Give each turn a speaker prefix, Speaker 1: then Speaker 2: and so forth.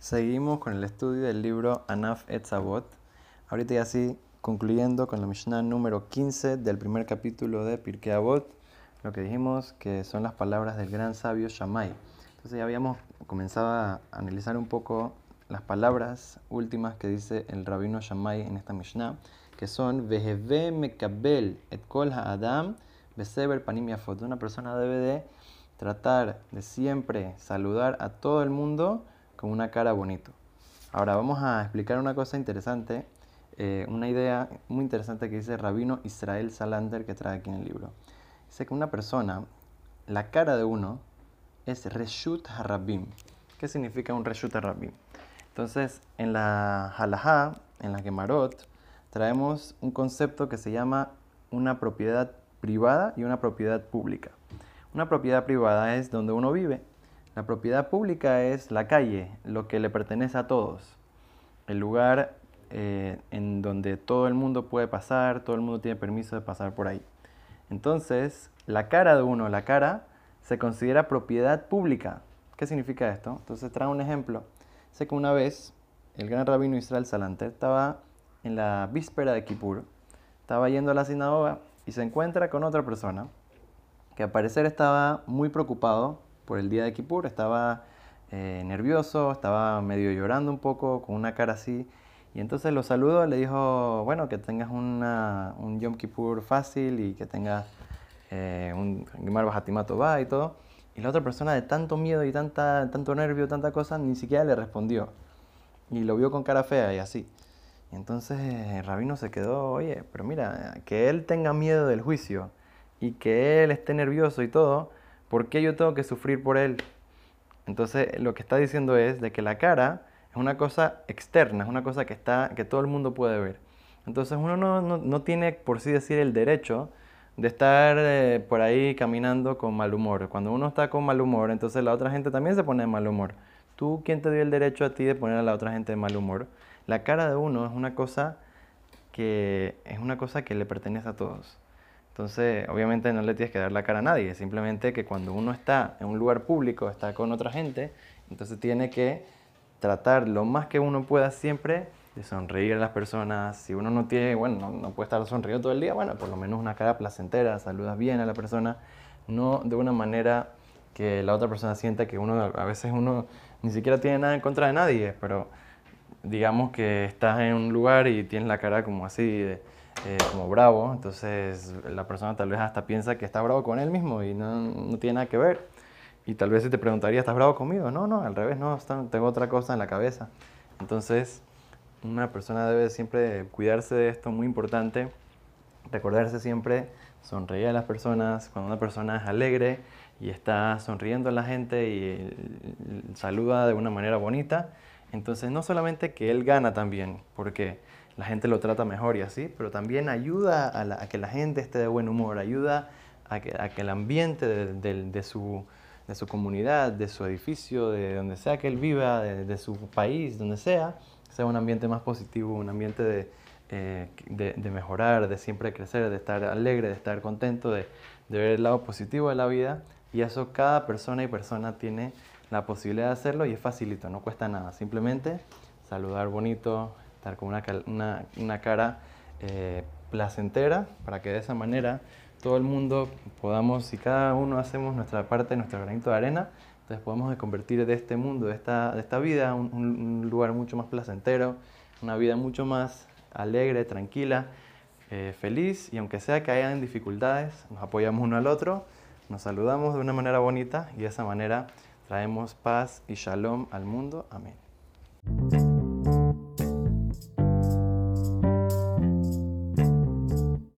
Speaker 1: Seguimos con el estudio del libro Anaf Etzavot. Ahorita ya así concluyendo con la Mishnah número 15 del primer capítulo de Pirkei Avot, lo que dijimos que son las palabras del gran sabio Shammai. Entonces ya habíamos comenzado a analizar un poco las palabras últimas que dice el rabino Shammai en esta Mishnah, que son Veheve mekabel et kol ha'adam beseber panim yafot. Una persona debe de tratar de siempre saludar a todo el mundo con una cara bonito. Ahora vamos a explicar una cosa interesante, eh, una idea muy interesante que dice Rabino Israel Salander que trae aquí en el libro. Dice que una persona, la cara de uno es Reshut Harabim. ¿Qué significa un Reshut Harabim? Entonces, en la Halajá, en la Gemarot, traemos un concepto que se llama una propiedad privada y una propiedad pública. Una propiedad privada es donde uno vive la propiedad pública es la calle, lo que le pertenece a todos. El lugar eh, en donde todo el mundo puede pasar, todo el mundo tiene permiso de pasar por ahí. Entonces, la cara de uno, la cara, se considera propiedad pública. ¿Qué significa esto? Entonces, trae un ejemplo. Sé que una vez el gran rabino Israel Salanter estaba en la víspera de Kippur, estaba yendo a la sinagoga y se encuentra con otra persona que al parecer estaba muy preocupado por el día de Kippur, estaba eh, nervioso, estaba medio llorando un poco, con una cara así. Y entonces lo saludó, le dijo, bueno, que tengas una, un Yom Kippur fácil y que tengas eh, un Gemar Bajatimato va y todo. Y la otra persona de tanto miedo y tanta, tanto nervio, tanta cosa, ni siquiera le respondió. Y lo vio con cara fea y así. Y entonces el rabino se quedó, oye, pero mira, que él tenga miedo del juicio y que él esté nervioso y todo, ¿Por qué yo tengo que sufrir por él? Entonces lo que está diciendo es de que la cara es una cosa externa, es una cosa que, está, que todo el mundo puede ver. Entonces uno no, tiene, por sí decir, el derecho de estar eh, por ahí caminando con mal humor. Cuando uno está con mal humor, entonces la otra gente también se pone de mal humor. ¿Tú quién te dio el derecho a ti de poner a la otra gente de mal humor? La cara de uno es una cosa que es una cosa que le pertenece a todos. Entonces, obviamente no le tienes que dar la cara a nadie, simplemente que cuando uno está en un lugar público, está con otra gente, entonces tiene que tratar lo más que uno pueda siempre de sonreír a las personas. Si uno no tiene, bueno, no, puede estar sonriendo todo el día, bueno, por lo menos una cara placentera, saludas bien a la persona, no de una manera que la otra persona sienta que uno, a veces uno ni siquiera tiene nada en contra de nadie, pero digamos que estás en un lugar y tienes la cara como así eh, como bravo, entonces la persona tal vez hasta piensa que está bravo con él mismo y no, no tiene nada que ver. Y tal vez se te preguntaría, ¿estás bravo conmigo? No, no, al revés, no, tengo otra cosa en la cabeza. Entonces, una persona debe siempre cuidarse de esto, muy importante, recordarse siempre, sonreír a las personas, cuando una persona es alegre y está sonriendo a la gente y saluda de una manera bonita, entonces no solamente que él gana también, porque la gente lo trata mejor y así, pero también ayuda a, que la gente esté de buen humor, ayuda a que, el ambiente de, su, comunidad, de su edificio, de donde sea que él viva, de, su país, donde sea, sea un ambiente más positivo, un ambiente eh, de, mejorar, de siempre crecer, de estar alegre, de estar contento, de, ver el lado positivo de la vida. Y eso cada persona y persona tiene la posibilidad de hacerlo y es facilito, no cuesta nada. Simplemente saludar bonito, estar con una, una, cara eh, placentera para que de esa manera todo el mundo podamos, si cada uno hacemos nuestra parte, nuestro granito de arena, entonces podemos convertir de este mundo, de esta, de esta vida, un, un, lugar mucho más placentero, una vida mucho más alegre, tranquila, eh, feliz y aunque sea que hayan dificultades, nos apoyamos uno al otro, nos saludamos de una manera bonita y de esa manera traemos paz y shalom al mundo. Amén.